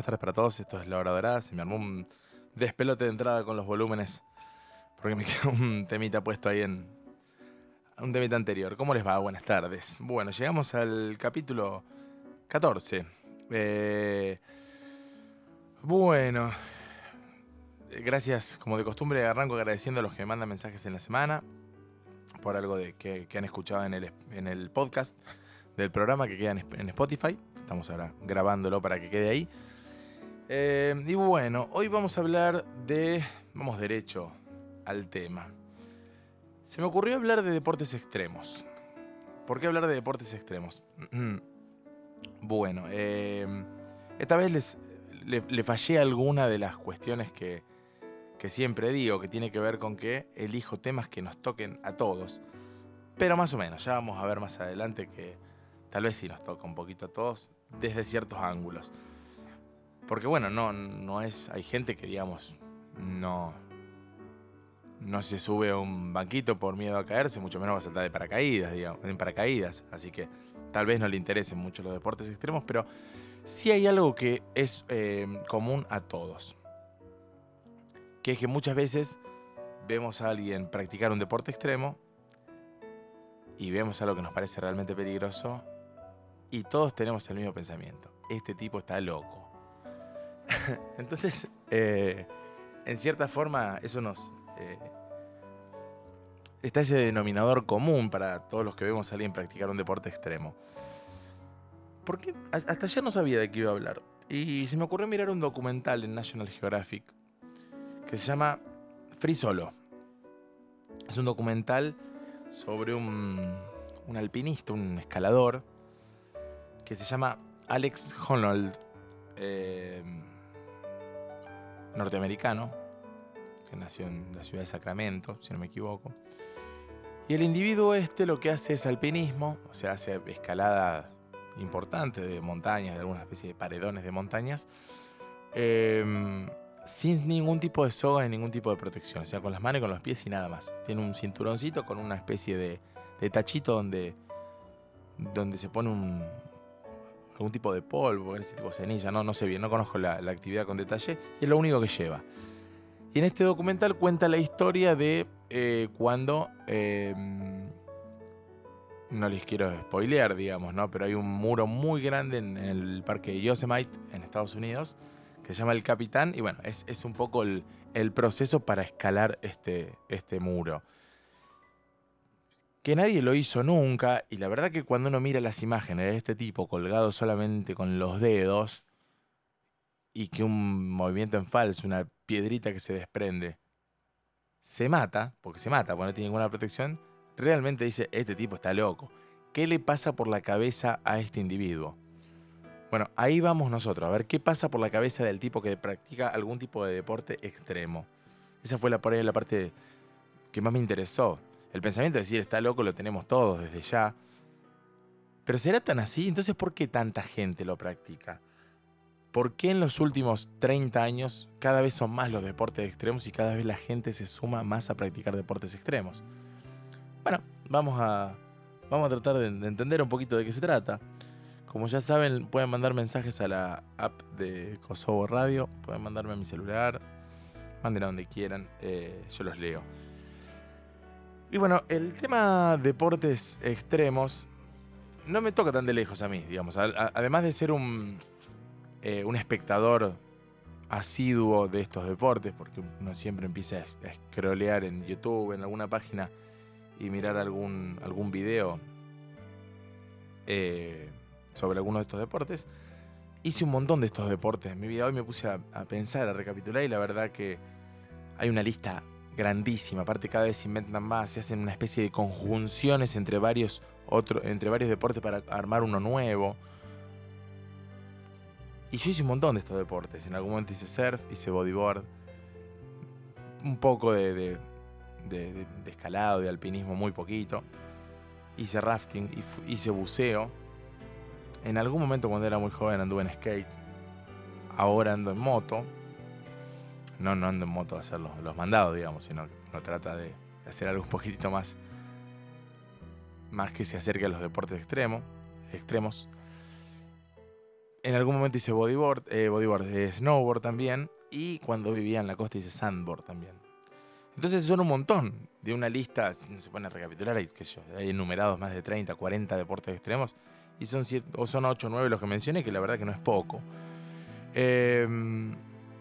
Buenas tardes para todos, esto es La Hora Dorada. Se me armó un despelote de entrada con los volúmenes porque me quedó un temita puesto ahí en un temita anterior. ¿Cómo les va? Buenas tardes. Bueno, llegamos al capítulo 14. Eh, bueno, gracias, como de costumbre, arranco agradeciendo a los que me mandan mensajes en la semana por algo de que, han escuchado en el, en el podcast del programa que queda en Spotify. Estamos ahora grabándolo para que quede ahí. Eh, y bueno, hoy vamos a hablar de... Vamos derecho al tema. Se me ocurrió hablar de deportes extremos. ¿Por qué hablar de deportes extremos? bueno, eh, esta vez les, le, fallé alguna de las cuestiones que, que siempre digo, que tiene que ver con que elijo temas que nos toquen a todos. Pero más o menos, ya vamos a ver más adelante que tal vez sí nos toca un poquito a todos desde ciertos ángulos. Porque bueno, no, no es. Hay gente que, digamos, no. No se sube a un banquito por miedo a caerse, mucho menos va a saltar de paracaídas, digamos, en paracaídas. Así que tal vez no le interesen mucho los deportes extremos, pero sí hay algo que es eh, común a todos. Que es que muchas veces vemos a alguien practicar un deporte extremo y vemos algo que nos parece realmente peligroso y todos tenemos el mismo pensamiento. Este tipo está loco Entonces, eh, en cierta forma, eso nos... Eh, está ese denominador común para todos los que vemos a alguien practicar un deporte extremo. Porque hasta ya no sabía de qué iba a hablar. Y se me ocurrió mirar un documental en National Geographic que se llama Free Solo. Es un documental sobre un, un alpinista, un escalador, que se llama Alex Honnold. Eh, norteamericano, que nació en la ciudad de Sacramento, si no me equivoco. Y el individuo este lo que hace es alpinismo, o sea, hace escalada importante de montañas, de alguna especie de paredones de montañas, em, sin ningún tipo de soga ni ningún tipo de protección, o sea, con las manos y con los pies y nada más. Tiene un cinturoncito con una especie de, tachito donde, donde se pone un, algún tipo de polvo, ese tipo de ceniza, no, no sé bien, no conozco la, actividad con detalle, y es lo único que lleva. Y en este documental cuenta la historia de eh, cuando... em, no les quiero spoilear, digamos, ¿no? Pero hay un muro muy grande en, en el parque de Yosemite, en Estados Unidos, que se llama El Capitán. Y bueno, es, es un poco el, el proceso para escalar este, este muro. Que nadie lo hizo nunca. Y la verdad que cuando uno mira las imágenes de este tipo colgado solamente con los dedos y que un movimiento en falso, una piedrita que se desprende, se mata, porque se mata, porque no tiene ninguna protección, realmente dice, este tipo está loco. ¿Qué le pasa por la cabeza a este individuo? Bueno, ahí vamos nosotros, a ver qué pasa por la cabeza del tipo que practica algún tipo de deporte extremo. Esa fue la, la parte que más me interesó. El pensamiento de decir, está loco, lo tenemos todos desde ya. Pero ¿será tan así? Entonces, ¿por qué tanta gente lo practica? ¿Por qué en los últimos 30 años cada vez son más los deportes extremos y cada vez la gente se suma más a practicar deportes extremos? Bueno, vamos a, vamos a tratar de, de entender un poquito de qué se trata. Como ya saben, pueden mandar mensajes a la app de Kosovo Radio, pueden mandarme a mi celular, manden a donde quieran, eh, yo los leo. Y bueno, el tema deportes extremos no me toca tan de lejos a mí, digamos. Además de ser un, eh, un espectador asiduo de estos deportes, porque uno siempre empieza a, a en YouTube, en alguna página, y mirar algún, algún video eh, sobre algunos de estos deportes. Hice un montón de estos deportes en mi vida. Hoy me puse a, a pensar, a recapitular, y la verdad que hay una lista grandísima. Aparte, cada vez se inventan más, se hacen una especie de conjunciones entre varios, otro, entre varios deportes para armar uno nuevo. Y yo hice un montón de estos deportes. En algún momento hice surf, hice bodyboard, un poco de, de- de- de- escalado, de alpinismo, muy poquito. Hice rafting, hice buceo. En algún momento cuando era muy joven anduve en skate. Ahora ando en moto. No, no ando en moto a hacer los, los mandados, digamos, sino uno trata de, hacer algo un poquitito más. Más que se acerque a los deportes extremos. extremos. En algún momento hice bodyboard, eh, bodyboard, eh, snowboard también. Y cuando vivía en la costa hice sandboard también. Entonces son un montón de una lista, no se pone a recapitular, hay enumerados más de 30, 40 deportes extremos. Y son, siete, o son 8 o 9 los que mencioné, que la verdad que no es poco. Eh,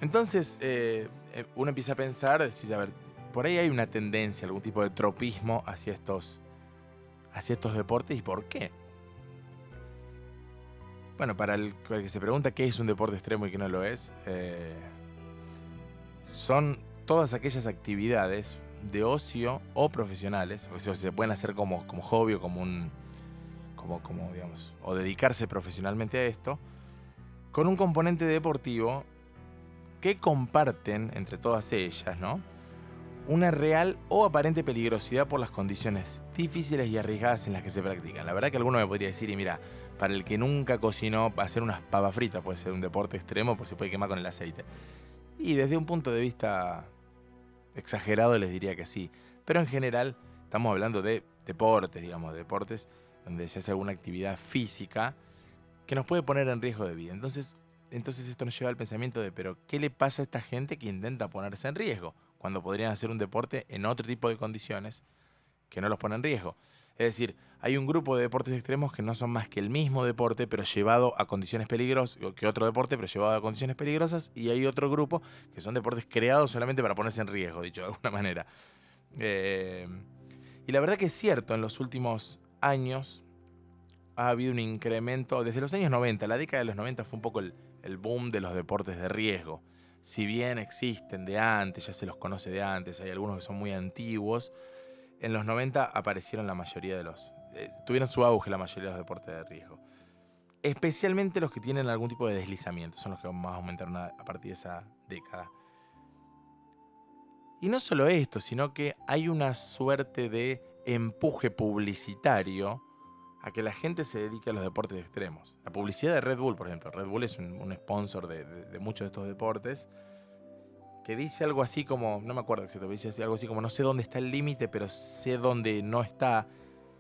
entonces eh, eh, uno empieza a pensar, decís, a ver, por ahí hay una tendencia, algún tipo de tropismo hacia estos, hacia estos deportes y por qué. Bueno, para el, que se pregunta qué es un deporte extremo y qué no lo es, eh, son todas aquellas actividades de ocio o profesionales, o sea, se pueden hacer como, como hobby o como un, como, como, digamos, o dedicarse profesionalmente a esto, con un componente deportivo que comparten entre todas ellas, ¿no? Una real o aparente peligrosidad por las condiciones difíciles y arriesgadas en las que se practican. La verdad que alguno me podría decir, y mira, para el que nunca cocinó, hacer unas papas fritas puede ser un deporte extremo, pues se puede quemar con el aceite. Y desde un punto de vista exagerado les diría que sí. Pero en general estamos hablando de deportes, digamos, deportes donde se hace alguna actividad física que nos puede poner en riesgo de vida. Entonces, entonces esto nos lleva al pensamiento de, pero ¿qué le pasa a esta gente que intenta ponerse en riesgo? Cuando podrían hacer un deporte en otro tipo de condiciones que no los pone en riesgo. Es decir, hay un grupo de deportes extremos que no son más que el mismo deporte, pero llevado a condiciones peligrosas, que otro deporte, pero llevado a condiciones peligrosas, y hay otro grupo que son deportes creados solamente para ponerse en riesgo, dicho de alguna manera. Eh, y la verdad que es cierto, en los últimos años ha habido un incremento, desde los años 90, la década de los 90 fue un poco el, el boom de los deportes de riesgo. Si bien existen de antes, ya se los conoce de antes, hay algunos que son muy antiguos, en los 90 aparecieron la mayoría de los... eh, tuvieron su auge la mayoría de los deportes de riesgo. Especialmente los que tienen algún tipo de deslizamiento, son los que más aumentaron a, a partir de esa década. Y no solo esto, sino que hay una suerte de empuje publicitario a que la gente se dedique a los deportes extremos. La publicidad de Red Bull, por ejemplo. Red Bull es un, sponsor de, de- muchos de estos deportes que dice algo así como, no me acuerdo exacto, pero dice algo así como, no sé dónde está el límite, pero sé dónde no está,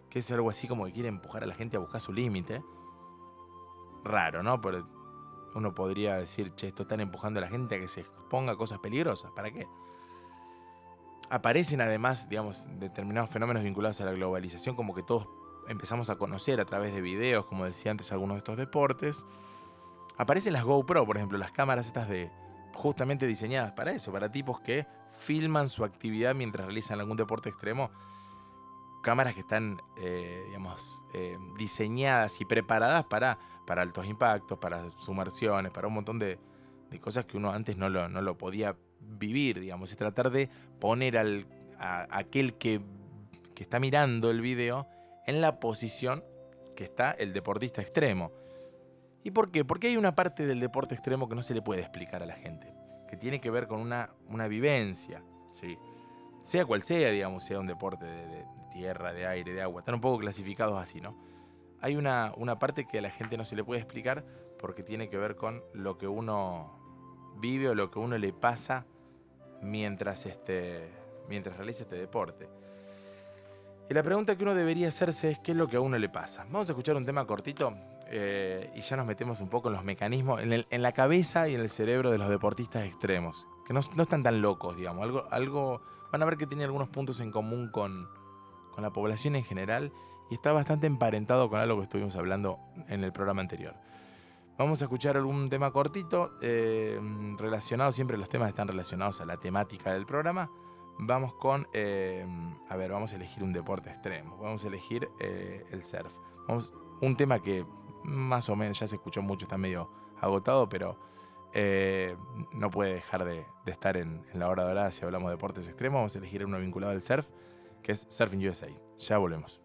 que es algo así como que quiere empujar a la gente a buscar su límite. Raro, ¿no? Pero uno podría decir, che, esto están empujando a la gente a que se exponga a cosas peligrosas, ¿para qué? aparecen además, digamos, determinados fenómenos vinculados a la globalización, como que todos empezamos a conocer a través de videos, como decía antes, algunos de estos deportes. Aparecen las GoPro, por ejemplo, las cámaras estas de justamente diseñadas para eso, para tipos que filman su actividad mientras realizan algún deporte extremo. Cámaras que están, eh, digamos, eh, diseñadas y preparadas para, para altos impactos, para sumersiones, para un montón de, cosas que uno antes no lo, no lo podía vivir, digamos, y tratar de poner al, a, aquel que, que está mirando el video en la posición que está el deportista extremo. ¿Y por qué? Porque hay una parte del deporte extremo que no se le puede explicar a la gente, que tiene que ver con una, vivencia, ¿sí? sea cual sea, digamos, sea un deporte de, tierra, de aire, de agua, están un poco clasificados así, ¿no? Hay una, una parte que a la gente no se le puede explicar porque tiene que ver con lo que uno vive o lo que uno le pasa mientras, este, mientras realiza este deporte. Y la pregunta que uno debería hacerse es qué es lo que a uno le pasa. Vamos a escuchar un tema cortito eh, y ya nos metemos un poco en los mecanismos, en, la cabeza y en el cerebro de los deportistas extremos, que no, están tan locos, digamos. Algo, algo, van a ver que tiene algunos puntos en común con, la población en general y está bastante emparentado con algo que estuvimos hablando en el programa anterior. Vamos a escuchar algún tema cortito, eh, relacionado, siempre los temas están relacionados a la temática del programa. Vamos con, eh, a ver, vamos a elegir un deporte extremo, vamos a elegir el surf. Un tema que más o menos, ya se escuchó mucho, está medio agotado, pero eh, no puede dejar de, estar en, en, la hora dorada si hablamos de deportes extremos. Vamos a elegir uno vinculado al surf, que es Surfing USA. Ya volvemos.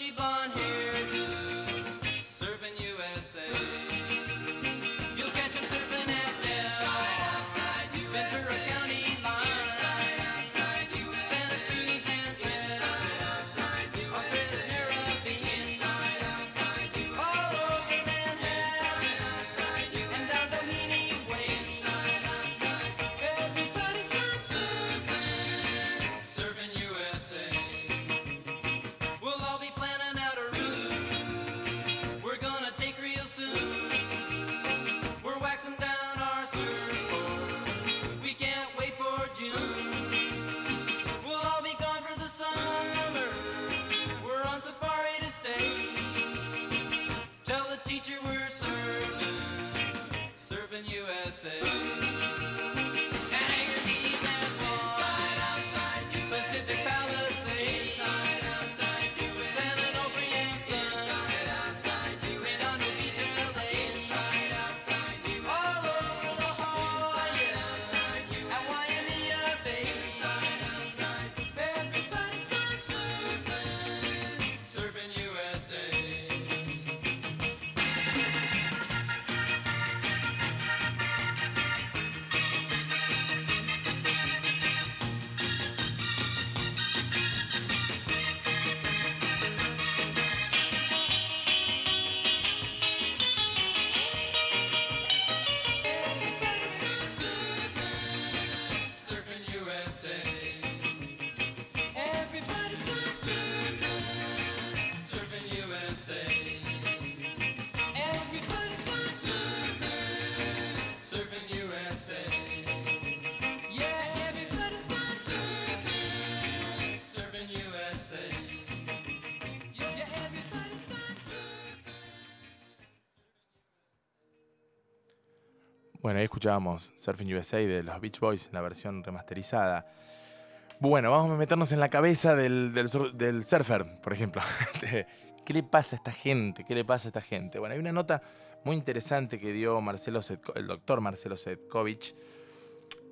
Shiban. you. Bueno, ahí escuchábamos Surfing USA de los Beach Boys, la versión remasterizada. Bueno, vamos a meternos en la cabeza del, del, surfer, por ejemplo. ¿Qué le pasa a esta gente? ¿Qué le pasa a esta gente? Bueno, hay una nota muy interesante que dio Marcelo el doctor Marcelo Setkovich,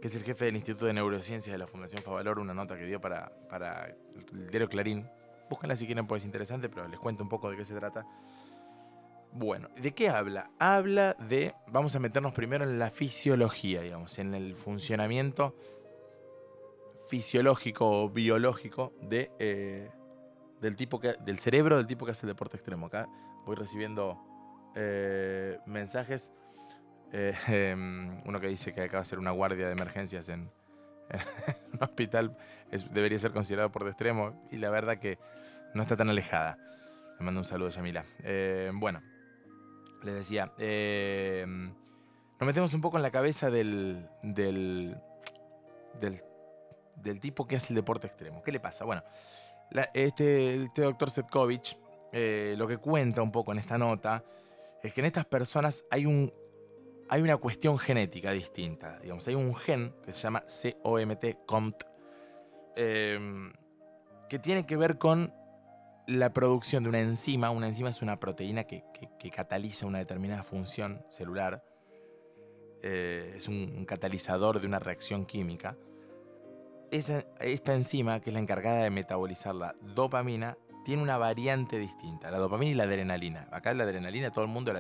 que es el jefe del Instituto de Neurociencias de la Fundación Favalor, una nota que dio para, para el diario Clarín. Búsquenla si quieren, porque es interesante, pero les cuento un poco de qué se trata. Bueno, ¿de qué habla? Habla de, vamos a meternos primero en la fisiología, digamos, en el funcionamiento fisiológico o biológico de, eh, del, tipo que, del cerebro del tipo que hace el deporte extremo. Acá voy recibiendo eh, mensajes. Eh, em, uno que dice que acaba de ser una guardia de emergencias en, un hospital debería ser considerado por extremo y la verdad que no está tan alejada. Le mando un saludo, Yamila. Bueno, les decía, eh, nos metemos un poco en la cabeza del, del, del, tipo que hace el deporte extremo. ¿Qué le pasa? Bueno, este, este doctor Setkovich eh, lo que cuenta un poco en esta nota es que en estas personas hay, un, hay una cuestión genética distinta. Digamos, hay un gen que se llama COMT, COMT que tiene que ver con la producción de una enzima, una enzima es una proteína que, cataliza una determinada función celular, eh, es un, catalizador de una reacción química. esta enzima, que es la encargada de metabolizar la dopamina, tiene una variante distinta, la dopamina y la adrenalina. Acá la adrenalina todo el mundo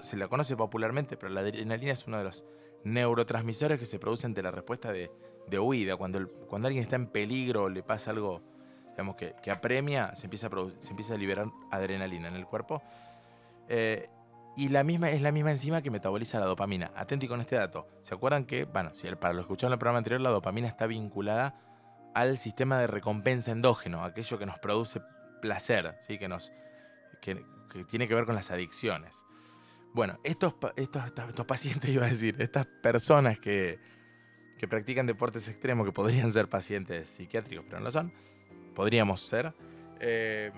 se la conoce popularmente, pero la adrenalina es uno de los neurotransmisores que se producen ante la respuesta de, huida. Cuando, cuando alguien está en peligro o le pasa algo digamos, que, que apremia, se empieza, a se empieza a liberar adrenalina en el cuerpo. Eh, y la misma, es la misma enzima que metaboliza la dopamina. Atenti con este dato. ¿Se acuerdan que, bueno, si para los que escucharon el programa anterior, la dopamina está vinculada al sistema de recompensa endógeno, aquello que nos produce placer, ¿sí? que, nos, que, tiene que ver con las adicciones. Bueno, estos, estos, estos pacientes, iba a decir, estas personas que, que practican deportes extremos, que podrían ser pacientes psiquiátricos, pero no lo son, podríamos ser, eh,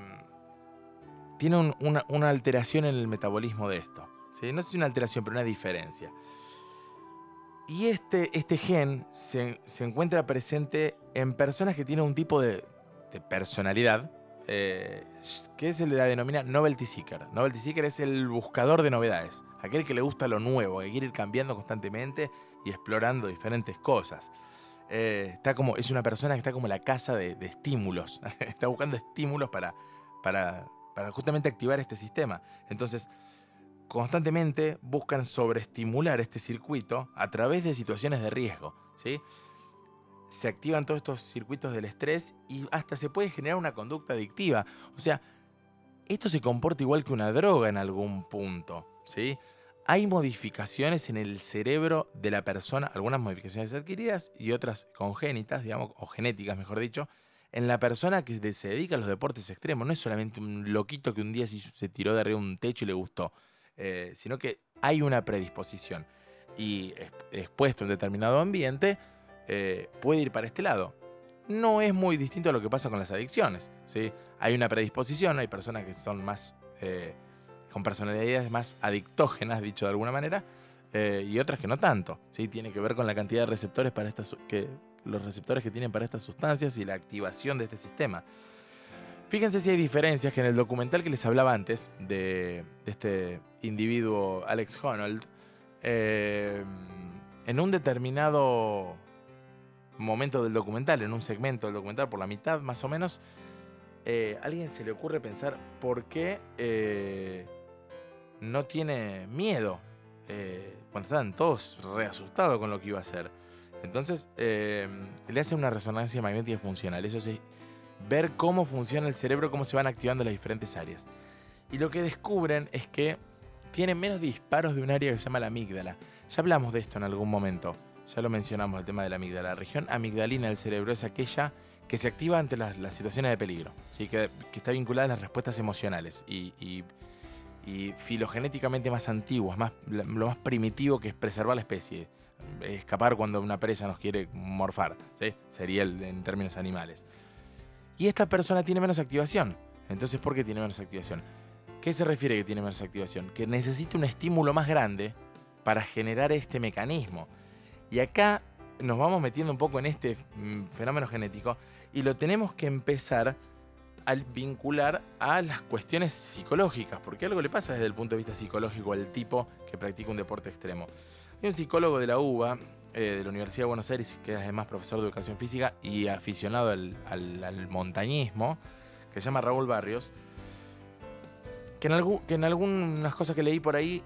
tiene una, alteración en el metabolismo de esto. No sé si una alteración, pero una diferencia. Y este, este gen se, encuentra presente en personas que tienen un tipo de, personalidad eh, que se le denomina novelty seeker. Novelty seeker es el buscador de novedades, aquel que le gusta lo nuevo, que quiere ir cambiando constantemente y explorando diferentes cosas. Eh, está como, es una persona que está como la casa de, estímulos. está buscando estímulos para, para, para, justamente activar este sistema. Entonces, constantemente buscan sobreestimular este circuito a través de situaciones de riesgo. ¿sí? Se activan todos estos circuitos del estrés y hasta se puede generar una conducta adictiva. O sea, esto se comporta igual que una droga en algún punto. ¿sí? Hay modificaciones en el cerebro de la persona, algunas modificaciones adquiridas y otras congénitas, digamos, o genéticas, mejor dicho, en la persona que se dedica a los deportes extremos. No es solamente un loquito que un día se tiró de arriba un techo y le gustó, eh, sino que hay una predisposición. Y expuesto en determinado ambiente, eh, puede ir para este lado. No es muy distinto a lo que pasa con las adicciones. ¿sí? Hay una predisposición, hay personas que son más... Eh, con personalidades más adictógenas, dicho de alguna manera, eh, y otras que no tanto. ¿sí? Tiene que ver con la cantidad de receptores para estas, que, los receptores que tienen para estas sustancias y la activación de este sistema. Fíjense si hay diferencias que en el documental que les hablaba antes, de, este individuo Alex Honnold, eh, en un determinado momento del documental, en un segmento del documental, por la mitad más o menos, eh, a alguien se le ocurre pensar por qué no tiene miedo. Eh, cuando están todos reasustados con lo que iba a hacer. Entonces, eh, le hace una resonancia magnética funcional. Eso es ver cómo funciona el cerebro, cómo se van activando las diferentes áreas. Y lo que descubren es que tienen menos disparos de un área que se llama la amígdala. Ya hablamos de esto en algún momento. Ya lo mencionamos, el tema de la amígdala. La región amigdalina del cerebro es aquella que se activa ante las, situaciones de peligro, ¿sí? que, está vinculada a las respuestas emocionales y filogenéticamente más antiguas, más, lo más primitivo que es preservar la especie. Escapar cuando una presa nos quiere morfar, ¿sí? sería en términos animales. Y esta persona tiene menos activación. Entonces, ¿por qué tiene menos activación? ¿Qué se refiere que tiene menos activación? Que necesita un estímulo más grande para generar este mecanismo. Y acá nos vamos metiendo un poco en este mm, fenómeno genético y lo tenemos que empezar al vincular a las cuestiones psicológicas, porque algo le pasa desde el punto de vista psicológico al tipo que practica un deporte extremo. Hay un psicólogo de la UBA, eh, de la Universidad de Buenos Aires, que es además profesor de educación física y aficionado al, montañismo, que se llama Raúl Barrios, que en, que en algunas cosas que leí por ahí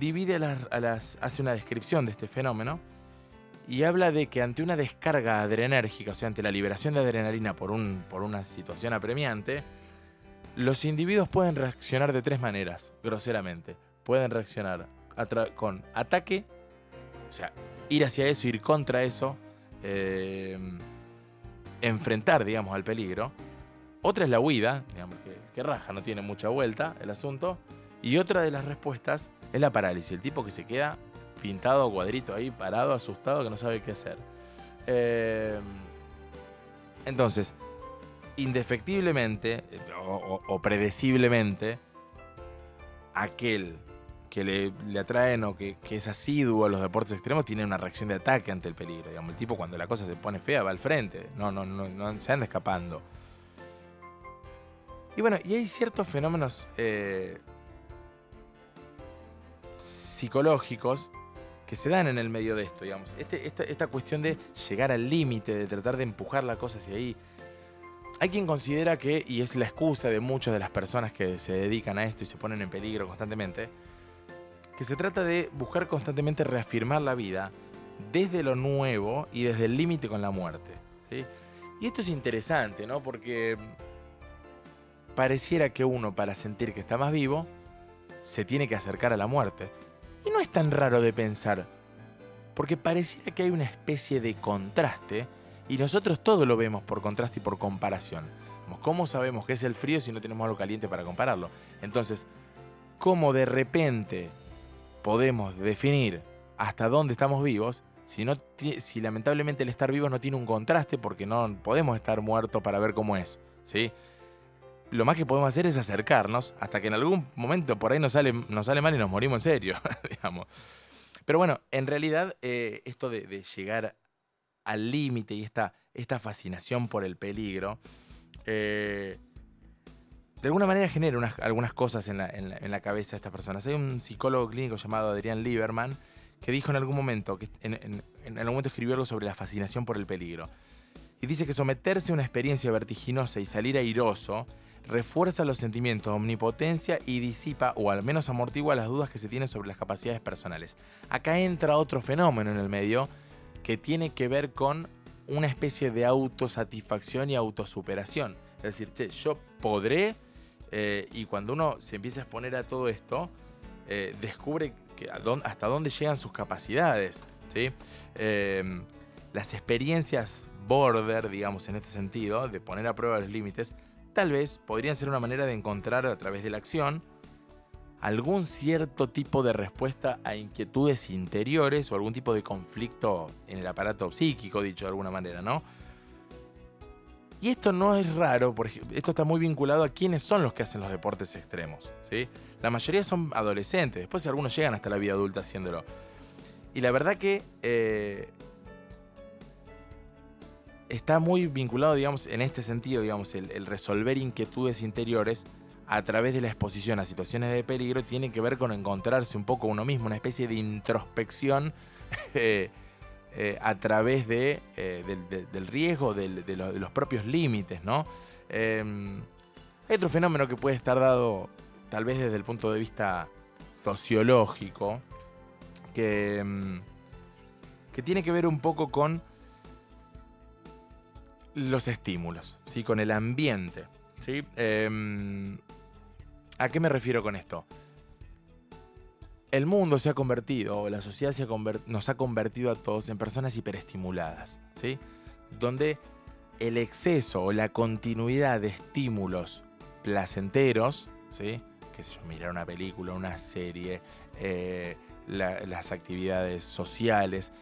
divide a las, hace una descripción de este fenómeno y habla de que ante una descarga adrenérgica, o sea, ante la liberación de adrenalina por, un, por una situación apremiante, los individuos pueden reaccionar de tres maneras, groseramente. Pueden reaccionar con ataque, o sea, ir hacia eso, ir contra eso, eh, enfrentar, digamos, al peligro. Otra es la huida, digamos, que, que, raja, no tiene mucha vuelta el asunto. Y otra de las respuestas es la parálisis, el tipo que se queda pintado cuadrito ahí, parado, asustado, que no sabe qué hacer. Eh, entonces, indefectiblemente o, predeciblemente, aquel que le, atraen o que, es asiduo a los deportes extremos tiene una reacción de ataque ante el peligro. Digamos, el tipo cuando la cosa se pone fea va al frente, no, no, no, no se anda escapando. Y bueno, y hay ciertos fenómenos eh, psicológicos que se dan en el medio de esto, digamos. Este, esta, cuestión de llegar al límite, de tratar de empujar la cosa hacia ahí. Hay quien considera que, y es la excusa de muchas de las personas que se dedican a esto y se ponen en peligro constantemente, que se trata de buscar constantemente reafirmar la vida desde lo nuevo y desde el límite con la muerte. Y esto es interesante, ¿no? Porque pareciera que uno, para sentir que está más vivo, se tiene que acercar a la muerte. Y no es tan raro de pensar, porque pareciera que hay una especie de contraste y nosotros todo lo vemos por contraste y por comparación. ¿Cómo sabemos qué es el frío si no tenemos algo caliente para compararlo? Entonces, ¿cómo de repente podemos definir hasta dónde estamos vivos si, no, si lamentablemente el estar vivo no tiene un contraste porque no podemos estar muertos para ver cómo es? ¿sí? Lo más que podemos hacer es acercarnos hasta que en algún momento por ahí nos sale, nos sale mal y nos morimos en serio, digamos. Pero bueno, en realidad eh, esto de, llegar al límite y esta, esta fascinación por el peligro, eh, de alguna manera genera algunas cosas en la, cabeza de estas personas. Hay un psicólogo clínico llamado Adrián Lieberman que dijo en algún momento, que en, en algún momento escribió algo sobre la fascinación por el peligro. Y dice que someterse a una experiencia vertiginosa y salir airoso refuerza los sentimientos de omnipotencia y disipa o al menos amortigua las dudas que se tienen sobre las capacidades personales. Acá entra otro fenómeno en el medio que tiene que ver con una especie de autosatisfacción y autosuperación. Es decir, che, yo podré, eh, y cuando uno se empieza a exponer a todo esto, eh, descubre que hasta dónde llegan sus capacidades. ¿sí? Em, las experiencias border, digamos, en este sentido, de poner a prueba los límites, tal vez podrían ser una manera de encontrar a través de la acción algún cierto tipo de respuesta a inquietudes interiores o algún tipo de conflicto en el aparato psíquico, dicho de alguna manera, ¿no? Y esto no es raro, porque esto está muy vinculado a quiénes son los que hacen los deportes extremos, ¿sí? La mayoría son adolescentes, después algunos llegan hasta la vida adulta haciéndolo. Y la verdad que eh, está muy vinculado, digamos, en este sentido, digamos, el, resolver inquietudes interiores a través de la exposición a situaciones de peligro tiene que ver con encontrarse un poco uno mismo, una especie de introspección eh, eh, a través de, eh, del, riesgo, de, los propios límites, ¿no? Em, hay otro fenómeno que puede estar dado tal vez desde el punto de vista sociológico, que, em, que tiene que ver un poco con los estímulos, ¿sí? con el ambiente. ¿sí? Em, ¿A qué me refiero con esto? El mundo se ha convertido, la sociedad se nos ha convertido a todos en personas hiperestimuladas, ¿sí? donde el exceso o la continuidad de estímulos placenteros, ¿sí? que sé yo, mirar una película, una serie, eh, las actividades sociales,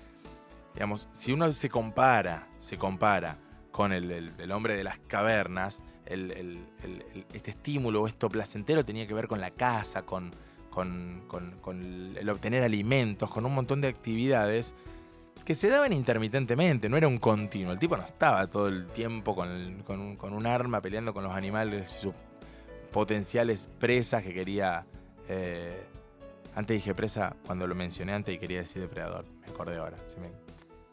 digamos, si uno se compara, se compara con el, hombre de las cavernas, este estímulo, esto placentero tenía que ver con la casa, con, el obtener alimentos, con un montón de actividades que se daban intermitentemente, no era un continuo. El tipo no estaba todo el tiempo con, un, arma peleando con los animales y sus potenciales presas que quería... Eh, antes dije presa cuando lo mencioné antes y quería decir depredador. Me acordé ahora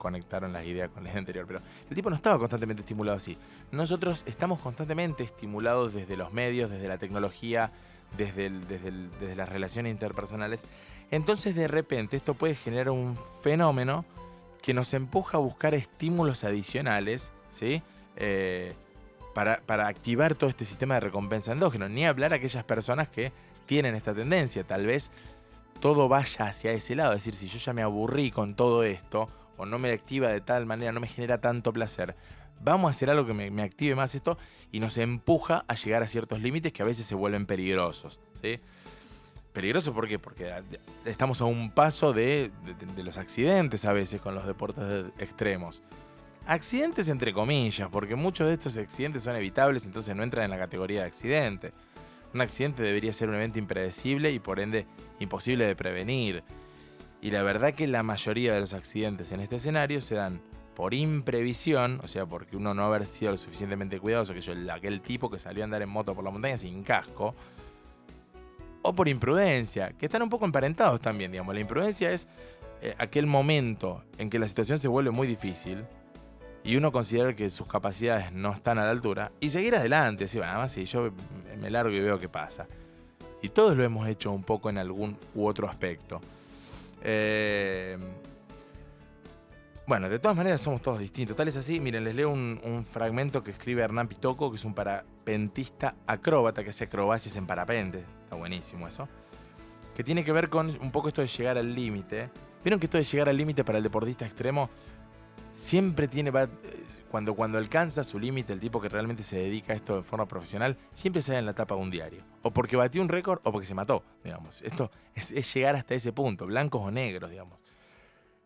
conectaron las ideas con la idea anterior, pero el tipo no estaba constantemente estimulado así. Nosotros estamos constantemente estimulados desde los medios, desde la tecnología, desde, desde, las relaciones interpersonales. Entonces de repente esto puede generar un fenómeno que nos empuja a buscar estímulos adicionales, ¿sí? Eh, para, para, activar todo este sistema de recompensa endógeno. Ni hablar a aquellas personas que tienen esta tendencia. Tal vez todo vaya hacia ese lado. Es decir, si yo ya me aburrí con todo esto, no me activa de tal manera, no me genera tanto placer, vamos a hacer algo que me, active más esto y nos empuja a llegar a ciertos límites que a veces se vuelven peligrosos. ¿sí? Peligroso ¿por qué? Porque estamos a un paso de, los accidentes a veces con los deportes extremos. Accidentes entre comillas, porque muchos de estos accidentes son evitables, entonces no entran en la categoría de accidente. Un accidente debería ser un evento impredecible y por ende imposible de prevenir. Y la verdad que la mayoría de los accidentes en este escenario se dan por imprevisión, o sea, porque uno no haber sido lo suficientemente cuidadoso, que yo, aquel tipo que salió a andar en moto por la montaña sin casco, o por imprudencia, que están un poco emparentados también, digamos. La imprudencia es eh, aquel momento en que la situación se vuelve muy difícil y uno considera que sus capacidades no están a la altura y seguir adelante, decir, bueno, más si yo me largo y veo qué pasa. Y todos lo hemos hecho un poco en algún u otro aspecto. Eh, bueno, de todas maneras somos todos distintos. Tal es así, miren, les leo un, fragmento que escribe Hernán Pitoco, que es un parapentista acróbata que hace acrobacias en parapente. Está buenísimo eso. Que tiene que ver con un poco esto de llegar al límite. ¿Vieron que esto de llegar al límite para el deportista extremo siempre tiene... cuando, cuando alcanza su límite, el tipo que realmente se dedica a esto de forma profesional, siempre sale en la tapa de un diario. O porque batió un récord o porque se mató, digamos. Esto es llegar hasta ese punto, blancos o negros, digamos.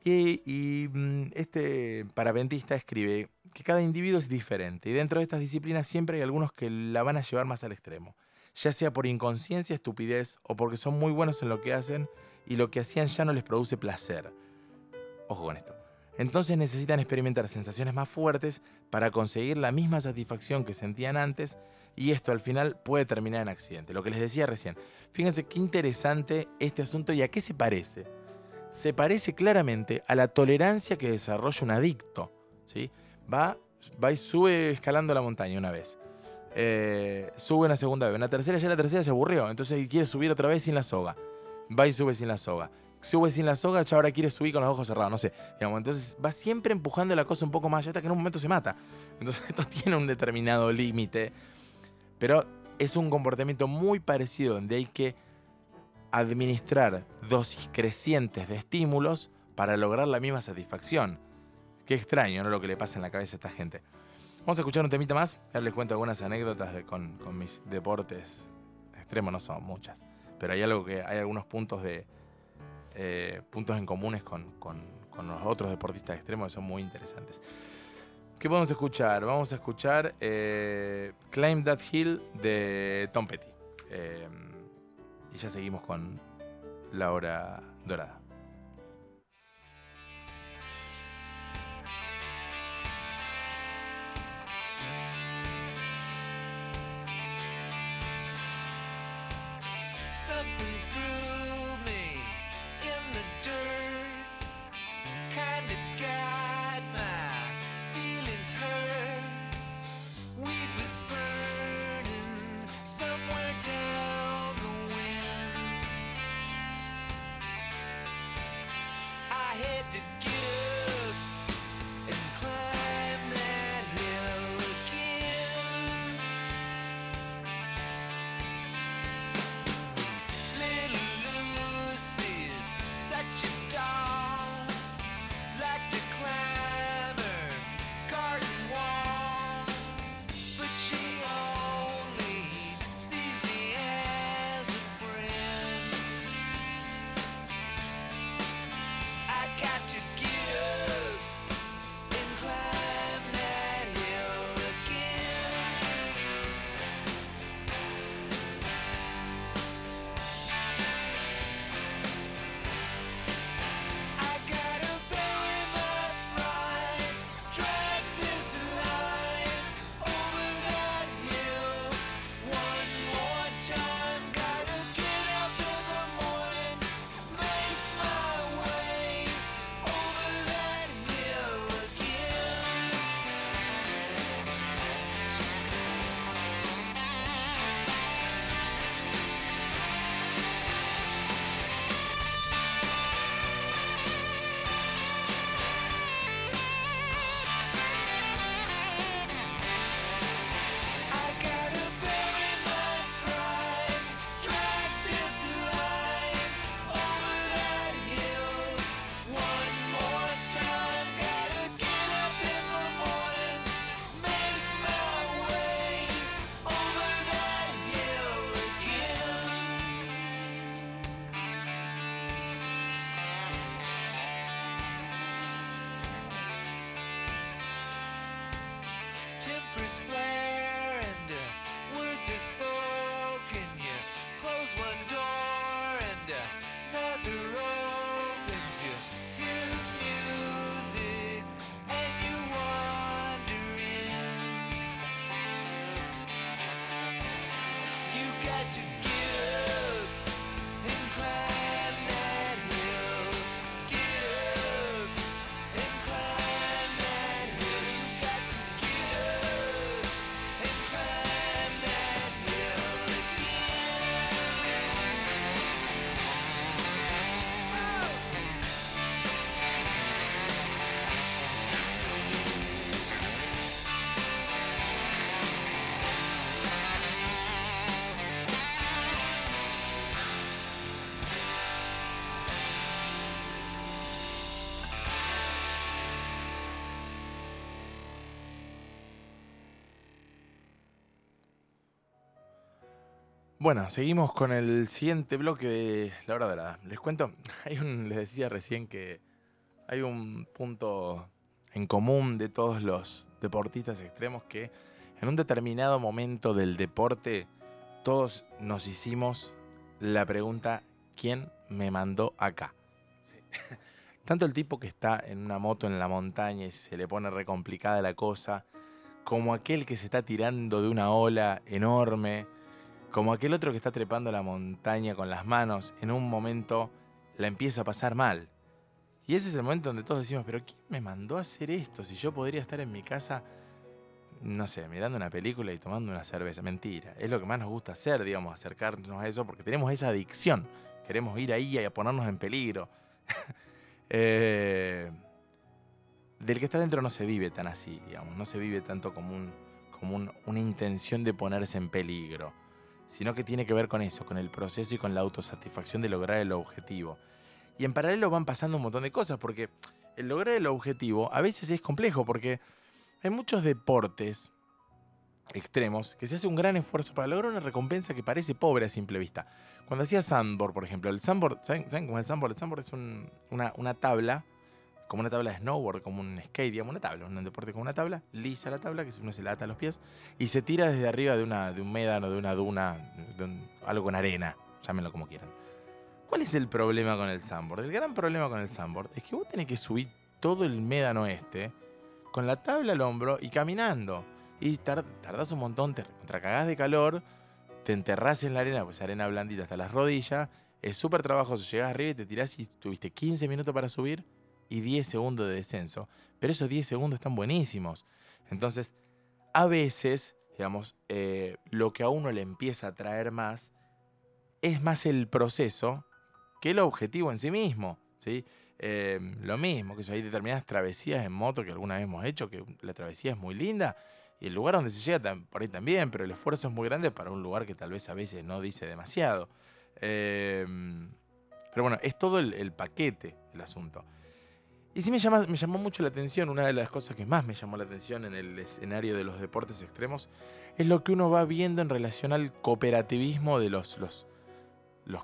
Y, mm, este parapentista escribe que cada individuo es diferente y dentro de estas disciplinas siempre hay algunos que la van a llevar más al extremo, ya sea por inconsciencia, estupidez o porque son muy buenos en lo que hacen y lo que hacían ya no les produce placer. Ojo con esto. Entonces necesitan experimentar sensaciones más fuertes para conseguir la misma satisfacción que sentían antes y esto al final puede terminar en accidente. Lo que les decía recién. Fíjense qué interesante este asunto y a qué se parece se parece claramente a la tolerancia que desarrolla un adicto. ¿sí? Va, va y sube escalando la montaña una vez. Eh, sube una segunda vez. Una tercera, ya la tercera se aburrió. Entonces quiere subir otra vez sin la soga. Va y sube sin la soga. Sube sin la soga, ya ahora quiere subir con los ojos cerrados. No sé. entonces va siempre empujando la cosa un poco más allá hasta que en un momento se mata. Entonces esto tiene un determinado límite. Pero es un comportamiento muy parecido donde hay que administrar dosis crecientes de estímulos para lograr la misma satisfacción. Qué extraño, ¿no? Lo que le pasa en la cabeza a esta gente. Vamos a escuchar un temita más. Ya les cuento algunas anécdotas con, mis deportes extremos, no son muchas. Pero hay algo que hay algunos puntos de eh, puntos en comunes con, con, con, los otros deportistas extremos que son muy interesantes. ¿Qué podemos escuchar? Vamos a escuchar eh, Climb That Hill de Tom Petty. Eh, y ya seguimos con la hora dorada. Something through Bueno, seguimos con el siguiente bloque de La Hora Dorada. Les cuento, hay un, les decía recién que hay un punto en común de todos los deportistas extremos que en un determinado momento del deporte todos nos hicimos la pregunta, ¿quién me mandó acá? Tanto el tipo que está en una moto en la montaña y se le pone re complicada la cosa, como aquel que se está tirando de una ola enorme, como aquel otro que está trepando la montaña con las manos, en un momento la empieza a pasar mal. Y ese es el momento donde todos decimos, pero ¿quién me mandó a hacer esto? Si yo podría estar en mi casa, no sé, mirando una película y tomando una cerveza. Mentira, es lo que más nos gusta hacer, digamos, acercarnos a eso, porque tenemos esa adicción. Queremos ir ahí y a ponernos en peligro. Eh, del que está dentro no se vive tan así, digamos, no se vive tanto como, un, como una intención de ponerse en peligro, sino que tiene que ver con eso, con el proceso y con la autosatisfacción de lograr el objetivo. Y en paralelo van pasando un montón de cosas, porque el lograr el objetivo a veces es complejo, porque hay muchos deportes extremos que se hace un gran esfuerzo para lograr una recompensa que parece pobre a simple vista. Cuando hacía sandboard, por ejemplo, el sandboard, ¿saben, cómo es el sandboard? El sandboard es una, tabla, como una tabla de snowboard, como un skate, digamos, una tabla, un deporte con una tabla, lisa la tabla, que uno se la ata a los pies, y se tira desde arriba de, una, de un médano, de una duna, algo con arena, llámenlo como quieran. ¿Cuál es el problema con el sandboard? El gran problema con el sandboard es que vos tenés que subir todo el médano este con la tabla al hombro y caminando. Y tardás un montón, te cagás de calor, te enterrás en la arena, pues arena blandita hasta las rodillas. Es súper trabajoso. Llegás arriba y te tirás y tuviste 15 minutos para subir y 10 segundos de descenso. Pero esos 10 segundos están buenísimos. Entonces, a veces, digamos, eh, lo que a uno le empieza a traer más es más el proceso que el objetivo en sí mismo. ¿sí? Eh, lo mismo, que hay determinadas travesías en moto que alguna vez hemos hecho, que la travesía es muy linda y el lugar donde se llega por ahí también, pero el esfuerzo es muy grande para un lugar que tal vez a veces no dice demasiado. Eh, pero bueno, es todo el, paquete el asunto. Y sí me, llama, me llamó mucho la atención, una de las cosas que más me llamó la atención en el escenario de los deportes extremos, es lo que uno va viendo en relación al cooperativismo de los, los,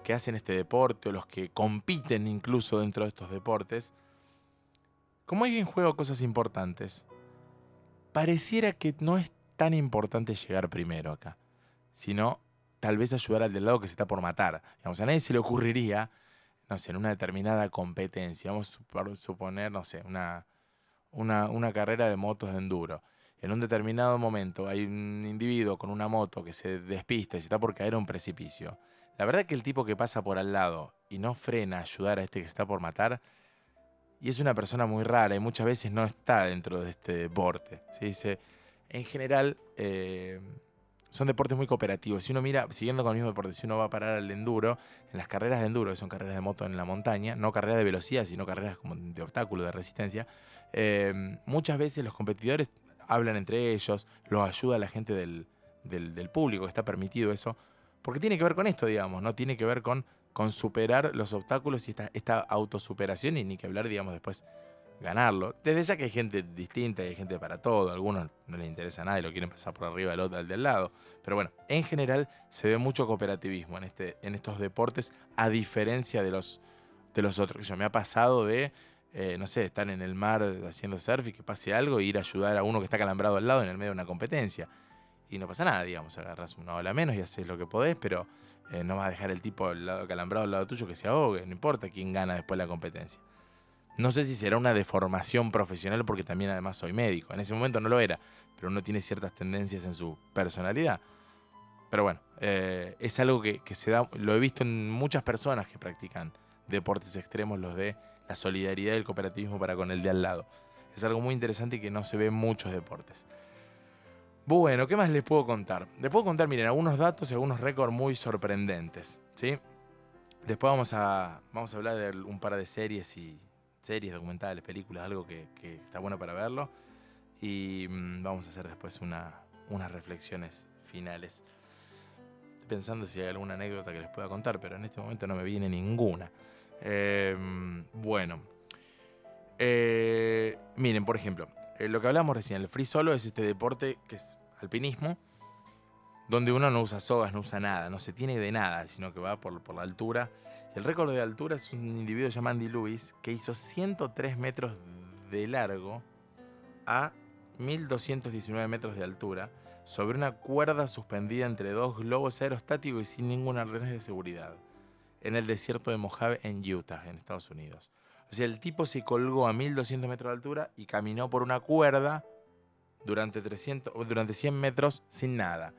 que hacen este deporte o los que compiten incluso dentro de estos deportes, como hay en juego cosas importantes, pareciera que no es tan importante llegar primero acá, sino tal vez ayudar al del lado que se está por matar. Digamos, a nadie se le ocurriría, no sé, en una determinada competencia, vamos a suponer, no sé, una, una, una carrera de motos de enduro. En un determinado momento hay un individuo con una moto que se despista y se está por caer a un precipicio la verdad que el tipo que pasa por al lado y no frena ayudar a este que está por matar, y es una persona muy rara y muchas veces no está dentro de este deporte. ¿sí? Dice, en general, eh, son deportes muy cooperativos. Si uno mira, siguiendo con el mismo deporte, si uno va a parar al enduro, en las carreras de enduro, que son carreras de moto en la montaña, no carreras de velocidad, sino carreras como de obstáculo, de resistencia, eh, muchas veces los competidores hablan entre ellos, los ayuda la gente del, del público, que está permitido eso, porque tiene que ver con esto, digamos, ¿no? Tiene que ver con, con superar los obstáculos y esta, esta autosuperación y ni que hablar, digamos, después ganarlo. Desde ya que hay gente distinta y hay gente para todo, a algunos no les interesa nada y lo quieren pasar por arriba del otro, al del lado. Pero bueno, en general se ve mucho cooperativismo en, este, en estos deportes, a diferencia de los, de los otros. Yo me ha pasado de, eh, no sé, estar en el mar haciendo surf y que pase algo e ir a ayudar a uno que está calambrado al lado en el medio de una competencia y no pasa nada, digamos, agarras una ola menos y haces lo que podés, pero eh, no vas a dejar el tipo calambrado al lado tuyo que se ahogue, no importa quién gana después la competencia. No sé si será una deformación profesional porque también además soy médico. En ese momento no lo era, pero uno tiene ciertas tendencias en su personalidad. Pero bueno, eh, es algo que, se da, lo he visto en muchas personas que practican deportes extremos, los de la solidaridad y el cooperativismo para con el de al lado. Es algo muy interesante y que no se ve en muchos deportes. Bueno, ¿qué más les puedo contar? Les puedo contar, miren, algunos datos y algunos récords muy sorprendentes, ¿sí? Después vamos a, vamos a hablar de un par de series y series, documentales, películas, algo que, está bueno para verlo. Y mm, vamos a hacer después unas reflexiones finales. Estoy pensando si hay alguna anécdota que les pueda contar, pero en este momento no me viene ninguna. Em, bueno. Eh, miren, por ejemplo, eh, lo que hablamos recién, el free solo es este deporte que es alpinismo, donde uno no usa sogas, no usa nada, no se tiene de nada, sino que va por la altura. El récord de altura es un individuo llamado Andy Lewis que hizo 103 metros de largo a 1219 metros de altura sobre una cuerda suspendida entre dos globos aerostáticos y sin ninguna red de seguridad en el desierto de Mojave en Utah, en Estados Unidos. O sea, el tipo se colgó a 1200 metros de altura y caminó por una cuerda durante, 300, durante 100 metros sin nada.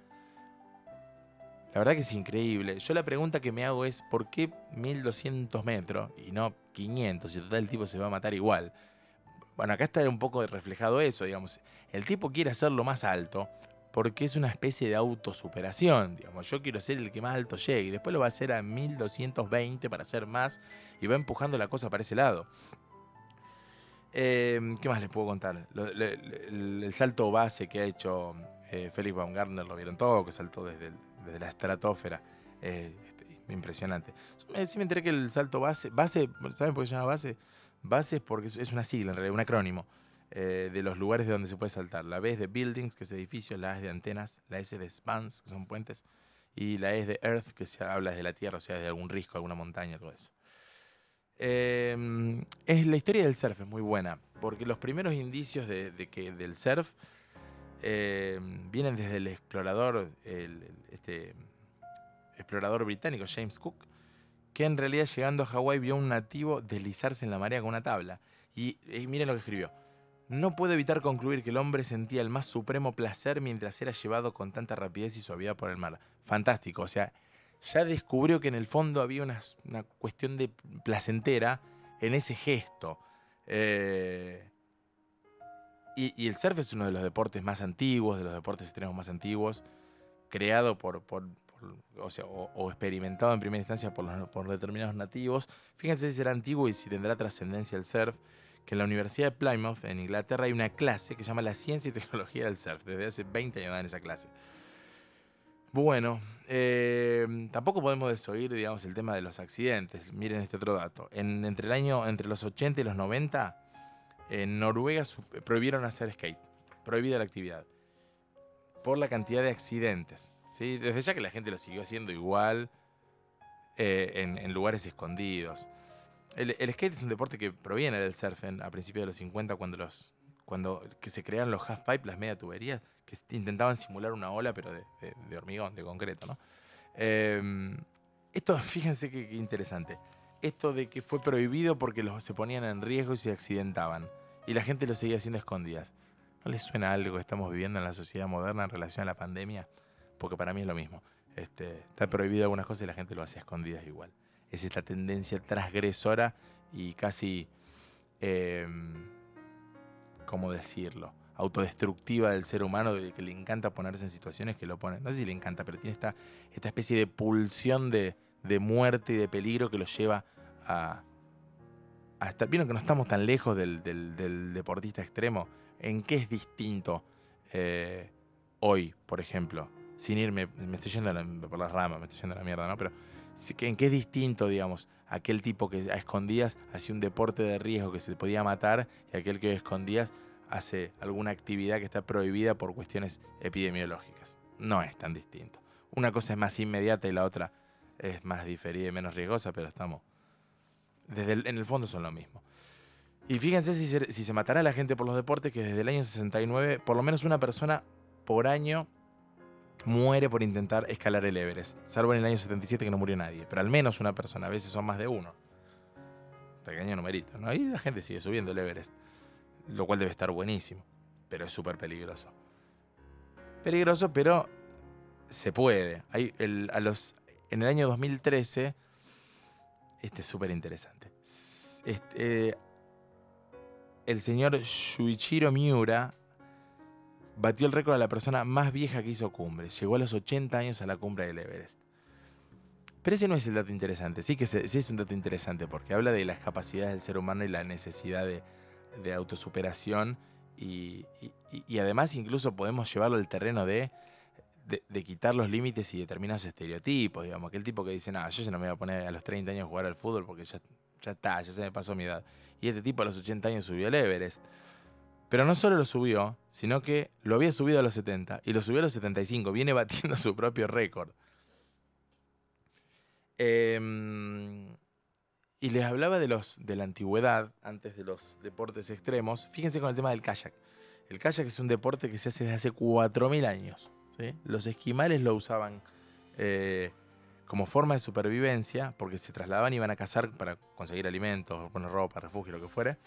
La verdad que es increíble. Yo la pregunta que me hago es, ¿por qué 1200 metros y no 500? Si total el tipo se va a matar igual. Bueno, acá está un poco reflejado eso, digamos. El tipo quiere hacerlo más alto porque es una especie de autosuperación, digamos. Yo quiero ser el que más alto llegue y después lo va a hacer a 1220 para hacer más y va empujando la cosa para ese lado. Em, ¿Qué más les puedo contar? el, salto base que ha hecho eh, Felix Baumgartner, lo vieron todo, que saltó desde, la estratosfera. Eh, este, impresionante. Sí me enteré que el salto base, base, ¿saben por qué se llama base? Base es porque es una sigla, en realidad, un acrónimo. Eh, de los lugares de donde se puede saltar. La B es de buildings, que es edificios, la A es de antenas, la S de spans, que son puentes, y la E es de earth, que se habla de la tierra, o sea, de algún risco, alguna montaña, algo de eso. Em, es la historia del surf es muy buena, porque los primeros indicios de, que del surf em, vienen desde el explorador, este explorador británico James Cook, que en realidad llegando a Hawái vio a un nativo deslizarse en la marea con una tabla. y miren lo que escribió. No puedo evitar concluir que el hombre sentía el más supremo placer mientras era llevado con tanta rapidez y suavidad por el mar. Fantástico, o sea, ya descubrió que en el fondo había una, cuestión de placentera en ese gesto. Eh, y, el surf es uno de los deportes más antiguos, de los deportes extremos más antiguos, creado por, o, experimentado en primera instancia por, determinados nativos. Fíjense si será antiguo y si tendrá trascendencia el surf que en la Universidad de Plymouth, en Inglaterra, hay una clase que se llama la ciencia y tecnología del surf. Desde hace 20 años en esa clase. Bueno, eh, tampoco podemos desoír, digamos, el tema de los accidentes. Miren este otro dato. entre el año, entre los 80 y los 90, en Noruega prohibieron hacer skate. Prohibida la actividad. Por la cantidad de accidentes. ¿sí? Desde ya que la gente lo siguió haciendo igual eh, en lugares escondidos. El, skate es un deporte que proviene del surf a principios de los 50 cuando los cuando que se crearon los half pipe, las media tuberías, que intentaban simular una ola pero de, hormigón, de concreto, ¿no? Em, esto, fíjense qué interesante. Esto de que fue prohibido porque los, se ponían en riesgo y se accidentaban. Y la gente lo seguía haciendo escondidas. ¿No les suena algo que estamos viviendo en la sociedad moderna en relación a la pandemia? Porque para mí es lo mismo. Este, está prohibido algunas cosas y la gente lo hace escondidas igual es esta tendencia transgresora y casi, em, ¿cómo decirlo? autodestructiva del ser humano, de que le encanta ponerse en situaciones que lo ponen. No sé si le encanta, pero tiene esta, esta especie de pulsión de, muerte y de peligro que lo lleva a, a estar. Vieron que no estamos tan lejos del, deportista extremo. ¿En qué es distinto eh, hoy, por ejemplo? Sin irme, me estoy yendo por las ramas, me estoy yendo a la mierda, ¿no? Pero en qué es distinto, digamos, aquel tipo que a escondidas hacía un deporte de riesgo que se podía matar y aquel que a escondidas hace alguna actividad que está prohibida por cuestiones epidemiológicas. No es tan distinto. Una cosa es más inmediata y la otra es más diferida y menos riesgosa, pero estamos. Desde en el fondo son lo mismo. Y fíjense si se, si se matará la gente por los deportes, que desde el año 69, por lo menos una persona por año muere por intentar escalar el Everest. Salvo en el año 77 que no murió nadie. Pero al menos una persona, a veces son más de uno. Pequeño numerito, ¿no? Y la gente sigue subiendo el Everest. Lo cual debe estar buenísimo. Pero es súper peligroso. Peligroso, pero se puede. Hay a los, en el año 2013, este es súper interesante. Este, el señor Shuichiro Miura batió el récord de la persona más vieja que hizo cumbre. Llegó a los 80 años a la cumbre del Everest. Pero ese no es el dato interesante. Sí que sí es un dato interesante porque habla de las capacidades del ser humano y la necesidad de, autosuperación. Y, además incluso podemos llevarlo al terreno de, de, quitar los límites y determinados estereotipos. Digamos, aquel tipo que dice, no, yo ya no me voy a poner a los 30 años a jugar al fútbol porque ya, ya está, ya se me pasó mi edad. Y este tipo a los 80 años subió al Everest Pero no solo lo subió, sino que lo había subido a los 70 y lo subió a los 75. Viene batiendo su propio récord. Em, y les hablaba de, los, de la antigüedad, antes de los deportes extremos. Fíjense con el tema del kayak. El kayak es un deporte que se hace desde hace 4.000 años. Los esquimales lo usaban eh, como forma de supervivencia, porque se trasladaban y iban a cazar para conseguir alimentos, poner ropa, refugio, lo que fuera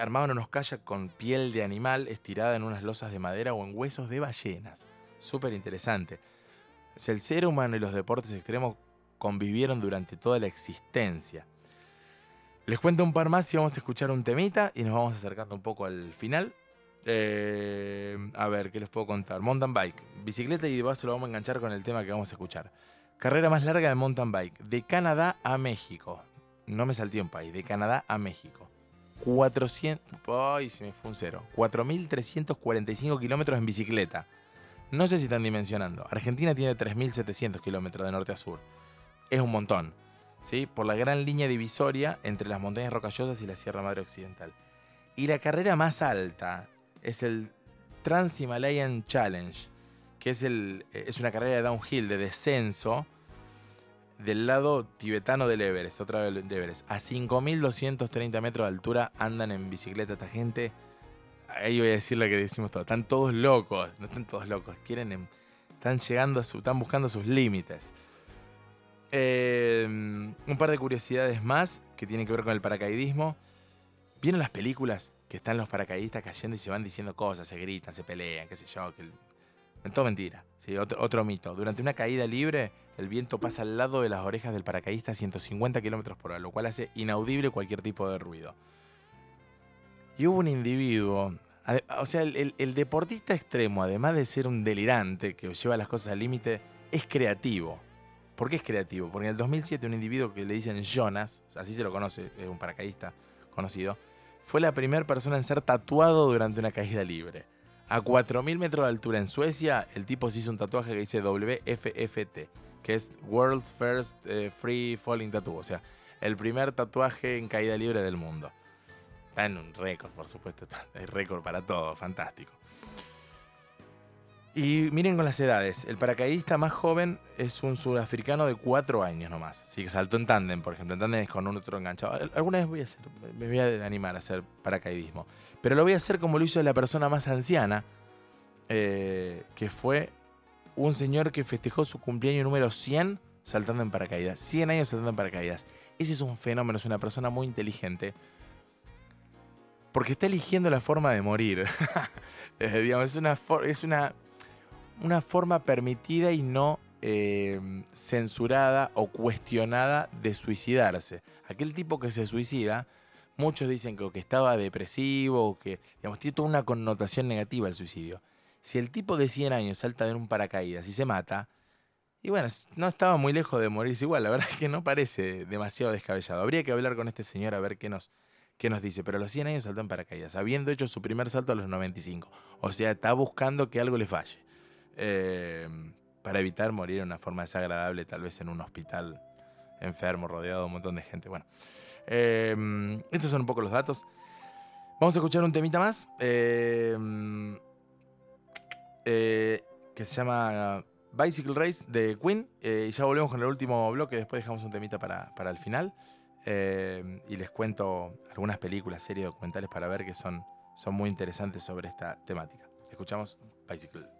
armaban unos kayaks con piel de animal estirada en unas losas de madera o en huesos de ballenas. Súper interesante. El ser humano y los deportes extremos convivieron durante toda la existencia. Les cuento un par más y vamos a escuchar un temita y nos vamos acercando un poco al final. Eh, a ver, ¿qué les puedo contar? Mountain bike, bicicleta y base lo vamos a enganchar con el tema que vamos a escuchar. Carrera más larga de mountain bike, de Canadá a México. No me salté un país, de Canadá a México. 400, ay, se me fue un cero. 4.345 kilómetros en bicicleta. No sé si están dimensionando. Argentina tiene 3.700 kilómetros de norte a sur. Es un montón. ¿sí? Por la gran línea divisoria entre las montañas rocallosas y la Sierra Madre Occidental. Y la carrera más alta es el Trans-Himalayan Challenge, que es, el, es una carrera de downhill, de descenso, del lado tibetano del Everest, otra vez del Everest. A 5.230 metros de altura andan en bicicleta esta gente. Ahí voy a decir lo que decimos todos. Están todos locos. No están todos locos. Quieren, están llegando a su, están buscando sus límites. Em, un par de curiosidades más que tienen que ver con el paracaidismo. ¿Vieron las películas que están los paracaidistas cayendo y se van diciendo cosas, se gritan, se pelean, qué sé yo? Que todo mentira. Sí, otro, otro mito. Durante una caída libre, el viento pasa al lado de las orejas del paracaidista a 150 km por hora, lo cual hace inaudible cualquier tipo de ruido. Y hubo un individuo, o sea, el, deportista extremo, además de ser un delirante que lleva las cosas al límite, es creativo. ¿Por qué es creativo? Porque en el 2007 un individuo que le dicen Jonas, así se lo conoce, es un paracaidista conocido, fue la primera persona en ser tatuado durante una caída libre. A 4.000 metros de altura en Suecia, el tipo se hizo un tatuaje que dice WFFT que es World's First eh, Free Falling Tattoo, o sea, el primer tatuaje en caída libre del mundo. Está en un récord, por supuesto, hay récord para todo, fantástico. Y miren con las edades, el paracaidista más joven es un sudafricano de 4 años nomás. Sí, que saltó en tándem, por ejemplo. En tándem es con un otro enganchado. Alguna vez voy a hacer, me voy a animar a hacer paracaidismo. Pero lo voy a hacer como lo hizo la persona más anciana, eh, que fue un señor que festejó su cumpleaños número 100 saltando en paracaídas. 100 años saltando en paracaídas. Ese es un fenómeno, es una persona muy inteligente. Porque está eligiendo la forma de morir. Eh, digamos, es una, es una, una forma permitida y no eh, censurada o cuestionada de suicidarse. Aquel tipo que se suicida, muchos dicen que, que estaba depresivo, o que digamos, tiene toda una connotación negativa el suicidio si el tipo de 100 años salta de un paracaídas y se mata, y bueno, no estaba muy lejos de morirse igual, la verdad es que no parece demasiado descabellado. Habría que hablar con este señor a ver qué nos, qué nos dice, pero a los 100 años saltó en paracaídas, habiendo hecho su primer salto a los 95. O sea, está buscando que algo le falle. Em, para evitar morir de una forma desagradable, tal vez en un hospital enfermo, rodeado de un montón de gente. Bueno, em, estos son un poco los datos. Vamos a escuchar un temita más. Eh, eh, que se llama Bicycle Race de Queen. Eh, y ya volvemos con el último bloque, después dejamos un temita para, el final. Y les cuento algunas películas, series, documentales para ver que son, son muy interesantes sobre esta temática. Escuchamos Bicycle.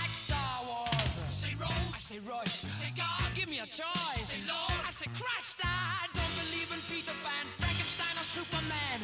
say Royce, say God, give me a choice. Say Lord, I say Christ, I don't believe in Peter Pan, Frankenstein or Superman.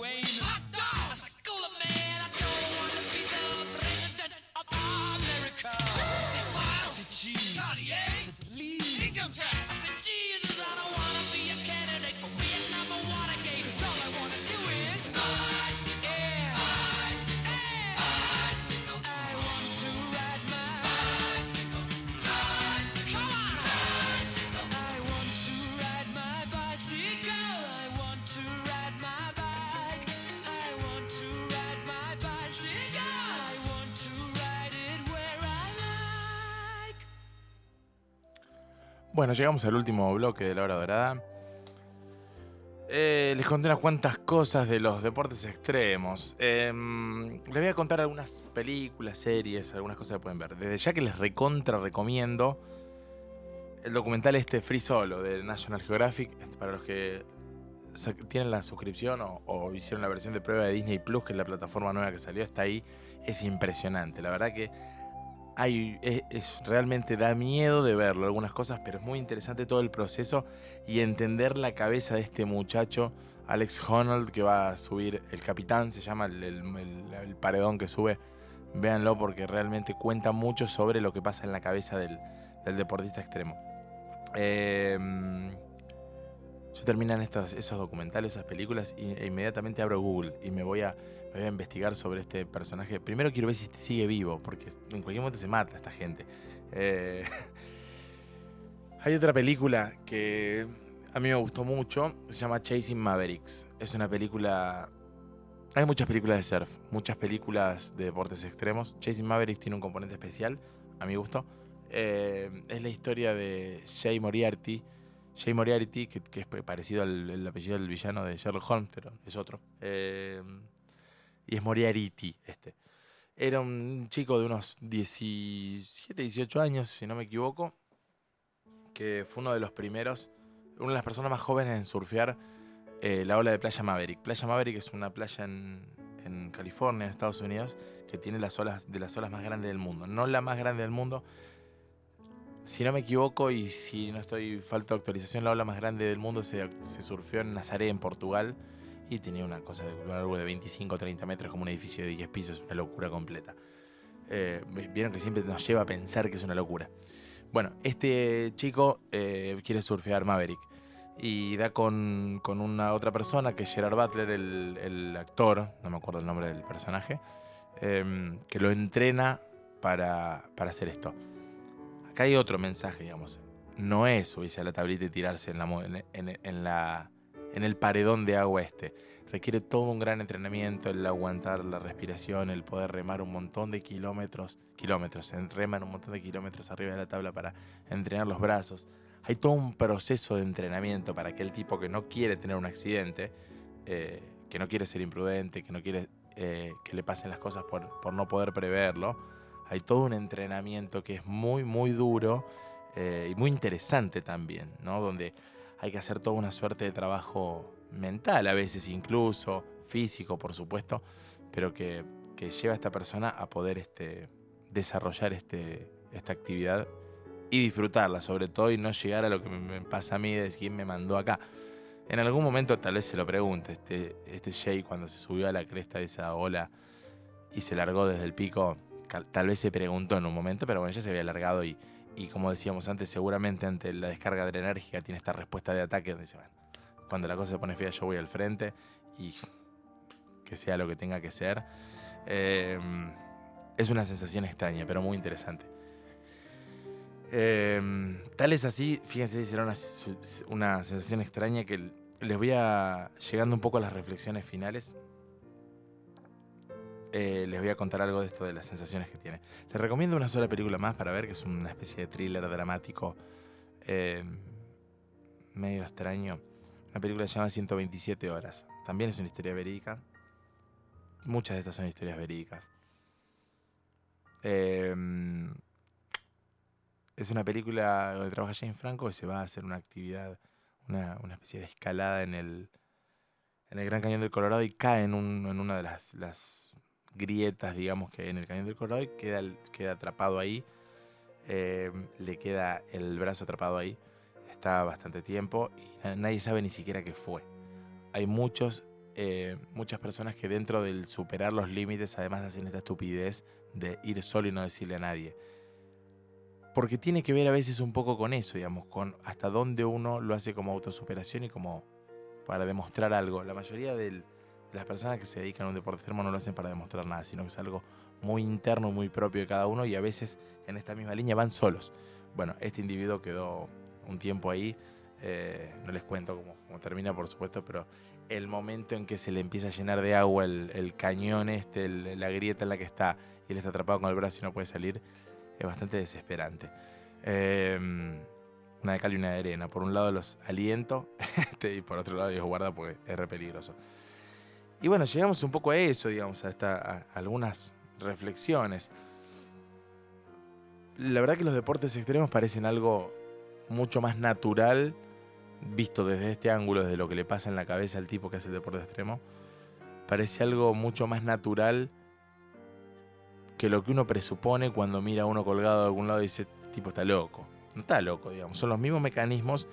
Wayne. Bueno, llegamos al último bloque de la hora dorada. Eh, les conté unas cuantas cosas de los deportes extremos. Em, les voy a contar algunas películas, series, algunas cosas que pueden ver. Desde ya que les recontra recomiendo el documental este Free Solo de National Geographic. este, Para los que tienen la suscripción o, o hicieron la versión de prueba de Disney Plus, que es la plataforma nueva que salió, está ahí. Es impresionante. La verdad que hay, es, realmente da miedo de verlo algunas cosas, pero es muy interesante todo el proceso y entender la cabeza de este muchacho, Alex Honnold, que va a subir el capitán, se llama el, paredón que sube. Véanlo porque realmente cuenta mucho sobre lo que pasa en la cabeza del, deportista extremo. Eh, yo terminan estos, esos documentales, esas películas, e inmediatamente abro Google y me voy a, me voy a investigar sobre este personaje. Primero quiero ver si sigue vivo, porque en cualquier momento se mata esta gente. Eh, hay otra película que a mí me gustó mucho, se llama Chasing Mavericks. Es una película... Hay muchas películas de surf, muchas películas de deportes extremos. Chasing Mavericks tiene un componente especial, a mi gusto. Eh, es la historia de Jay Moriarty. Jay Moriarty, que, es parecido al el apellido del villano de Sherlock Holmes, pero es otro. Eh, y es Moriarty este. Era un chico de unos 17, 18 años, si no me equivoco, que fue uno de los primeros, una de las personas más jóvenes en surfear eh, la ola de Playa Maverick. Playa Maverick es una playa en, en California, en Estados Unidos, que tiene las olas de las olas más grandes del mundo. No la más grande del mundo, si no me equivoco y si no estoy falta de actualización, la ola más grande del mundo se, se surfeó en Nazaré, en Portugal, y tenía una cosa de algo de 25 o 30 metros, como un edificio de 10 pisos, una locura completa. Eh, Vieron que siempre nos lleva a pensar que es una locura. Bueno, este chico eh, quiere surfear Maverick y da con, con una otra persona que es Gerard Butler, el, el actor, no me acuerdo el nombre del personaje, eh, que lo entrena para, para hacer esto. Acá hay otro mensaje, digamos. No es subirse a la tablita y tirarse en la, en el paredón de agua este. Requiere todo un gran entrenamiento, el aguantar la respiración, el poder remar un montón de kilómetros, kilómetros, reman un montón de kilómetros arriba de la tabla para entrenar los brazos. Hay todo un proceso de entrenamiento para aquel tipo que no quiere tener un accidente, eh, que no quiere ser imprudente, que no quiere eh, que le pasen las cosas por, por no poder preverlo. Hay todo un entrenamiento que es muy, muy duro eh, y muy interesante también, ¿no? Donde hay que hacer toda una suerte de trabajo mental, a veces incluso, físico, por supuesto, pero que, lleva a esta persona a poder este, desarrollar este, esta actividad y disfrutarla, sobre todo, y no llegar a lo que me, pasa a mí de quién me mandó acá. En algún momento tal vez se lo pregunte, este, este Jay cuando se subió a la cresta de esa ola y se largó desde el pico, tal vez se preguntó en un momento, pero bueno, ya se había largado y, y como decíamos antes, seguramente ante la descarga adrenérgica tiene esta respuesta de ataque donde dice, bueno, cuando la cosa se pone fea yo voy al frente y que sea lo que tenga que ser. Eh, es una sensación extraña, pero muy interesante. Eh, tal es así, fíjense, será una, una sensación extraña que les voy a, llegando un poco a las reflexiones finales, eh, les voy a contar algo de esto de las sensaciones que tiene. Les recomiendo una sola película más para ver, que es una especie de thriller dramático eh, medio extraño. Una película que se llama 127 horas. También es una historia verídica. Muchas de estas son historias verídicas. Eh, es una película donde trabaja Jane Franco y se va a hacer una actividad, una, especie de escalada en el, en el Gran Cañón del Colorado y cae en, en una de las, las grietas, digamos, que hay en el Cañón del Colorado y queda, queda atrapado ahí. Eh, le queda el brazo atrapado ahí. Está bastante tiempo y na- nadie sabe ni siquiera qué fue. Hay muchos eh, muchas personas que dentro del superar los límites además hacen esta estupidez de ir solo y no decirle a nadie. Porque tiene que ver a veces un poco con eso, digamos, con hasta dónde uno lo hace como autosuperación y como para demostrar algo. La mayoría del- de las personas que se dedican a un deporte extremo no lo hacen para demostrar nada, sino que es algo muy interno, muy propio de cada uno y a veces en esta misma línea van solos. Bueno, este individuo quedó un tiempo ahí, eh, no les cuento cómo, cómo termina por supuesto, pero el momento en que se le empieza a llenar de agua el, cañón este, la grieta en la que está, y él está atrapado con el brazo y no puede salir, es bastante desesperante. Eh, una de cal y una de arena. Por un lado los aliento este, y por otro lado digo guarda porque es re peligroso. Y bueno, llegamos un poco a eso, digamos, a, algunas reflexiones. La verdad que los deportes extremos parecen algo mucho más natural visto desde este ángulo, desde lo que le pasa en la cabeza al tipo que hace el deporte extremo. Parece algo mucho más natural que lo que uno presupone cuando mira a uno colgado de algún lado y dice, tipo está loco. No está loco, digamos. Son los mismos mecanismos,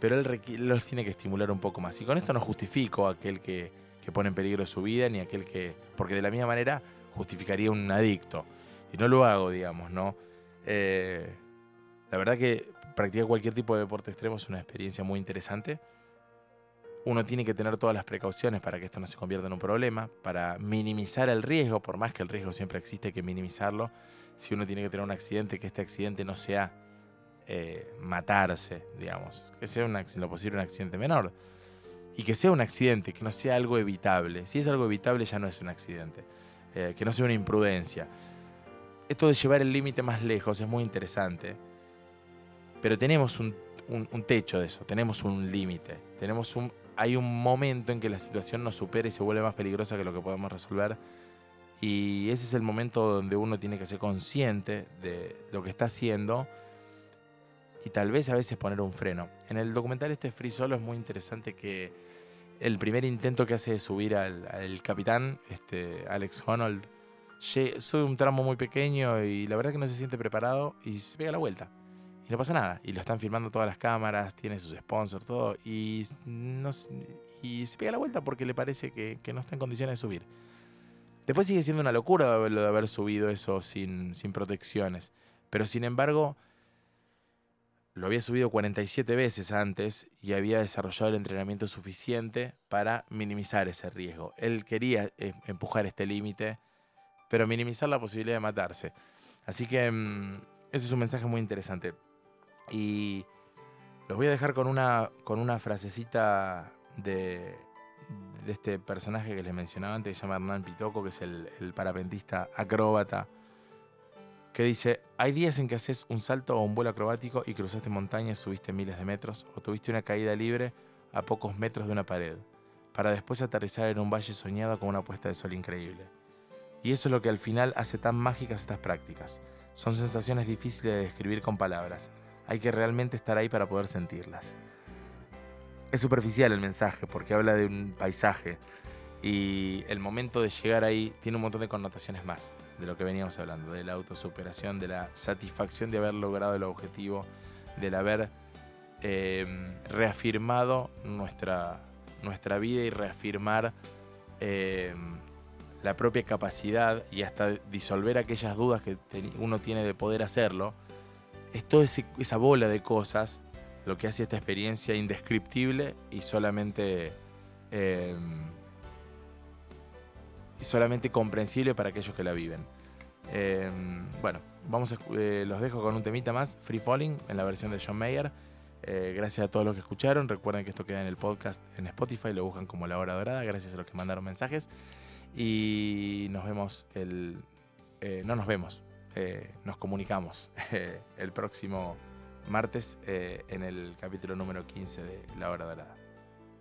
pero él los tiene que estimular un poco más. Y con esto no justifico aquel que, que pone en peligro su vida, ni aquel que... Porque de la misma manera justificaría un adicto. Y no lo hago, digamos, ¿no? Eh, la verdad que practicar cualquier tipo de deporte extremo es una experiencia muy interesante. Uno tiene que tener todas las precauciones para que esto no se convierta en un problema, para minimizar el riesgo, por más que el riesgo siempre existe, hay que minimizarlo. Si uno tiene que tener un accidente, que este accidente no sea eh, matarse, digamos, que sea un, lo posible un accidente menor. Y que sea un accidente, que no sea algo evitable. Si es algo evitable ya no es un accidente, Eh, que no sea una imprudencia. Esto de llevar el límite más lejos es muy interesante, pero tenemos un, techo de eso, tenemos un límite, tenemos un, hay un momento en que la situación nos supera y se vuelve más peligrosa que lo que podemos resolver. Y ese es el momento donde uno tiene que ser consciente de lo que está haciendo y tal vez a veces poner un freno. En el documental este Free Solo es muy interesante que el primer intento que hace de subir al, capitán, este, Alex Honnold, sube un tramo muy pequeño y la verdad que no se siente preparado y se pega la vuelta. Y no pasa nada. Y lo están filmando todas las cámaras, tiene sus sponsors, todo. Y, no, y se pega la vuelta porque le parece que, que no está en condiciones de subir. Después sigue siendo una locura lo de haber subido eso sin, sin protecciones. Pero sin embargo, lo había subido 47 veces antes y había desarrollado el entrenamiento suficiente para minimizar ese riesgo. Él quería eh, empujar este límite, pero minimizar la posibilidad de matarse. Así que mm, ese es un mensaje muy interesante. Y los voy a dejar con una, con una frasecita de, de este personaje que les mencionaba antes, que se llama Hernán Pitoco, que es el, el parapentista acróbata, que dice, hay días en que haces un salto o un vuelo acrobático y cruzaste montañas, subiste miles de metros, o tuviste una caída libre a pocos metros de una pared, para después aterrizar en un valle soñado con una puesta de sol increíble. Y eso es lo que al final hace tan mágicas estas prácticas. Son sensaciones difíciles de describir con palabras. Hay que realmente estar ahí para poder sentirlas. Es superficial el mensaje porque habla de un paisaje y el momento de llegar ahí tiene un montón de connotaciones más de lo que veníamos hablando, de la autosuperación, de la satisfacción de haber logrado el objetivo, del haber eh, reafirmado nuestra, nuestra vida y reafirmar eh, la propia capacidad y hasta disolver aquellas dudas que uno tiene de poder hacerlo. Es toda esa bola de cosas lo que hace esta experiencia indescriptible y solamente y solamente comprensible para aquellos que la viven. Eh, bueno, vamos eh, los dejo con un temita más, Free Falling, en la versión de John Mayer. Eh, gracias a todos los que escucharon. Recuerden que esto queda en el podcast en Spotify, lo buscan como La Hora Dorada. Gracias a los que mandaron mensajes. Y nos vemos el. no nos vemos, nos comunicamos el próximo martes en el capítulo número 15 de La Hora Dorada.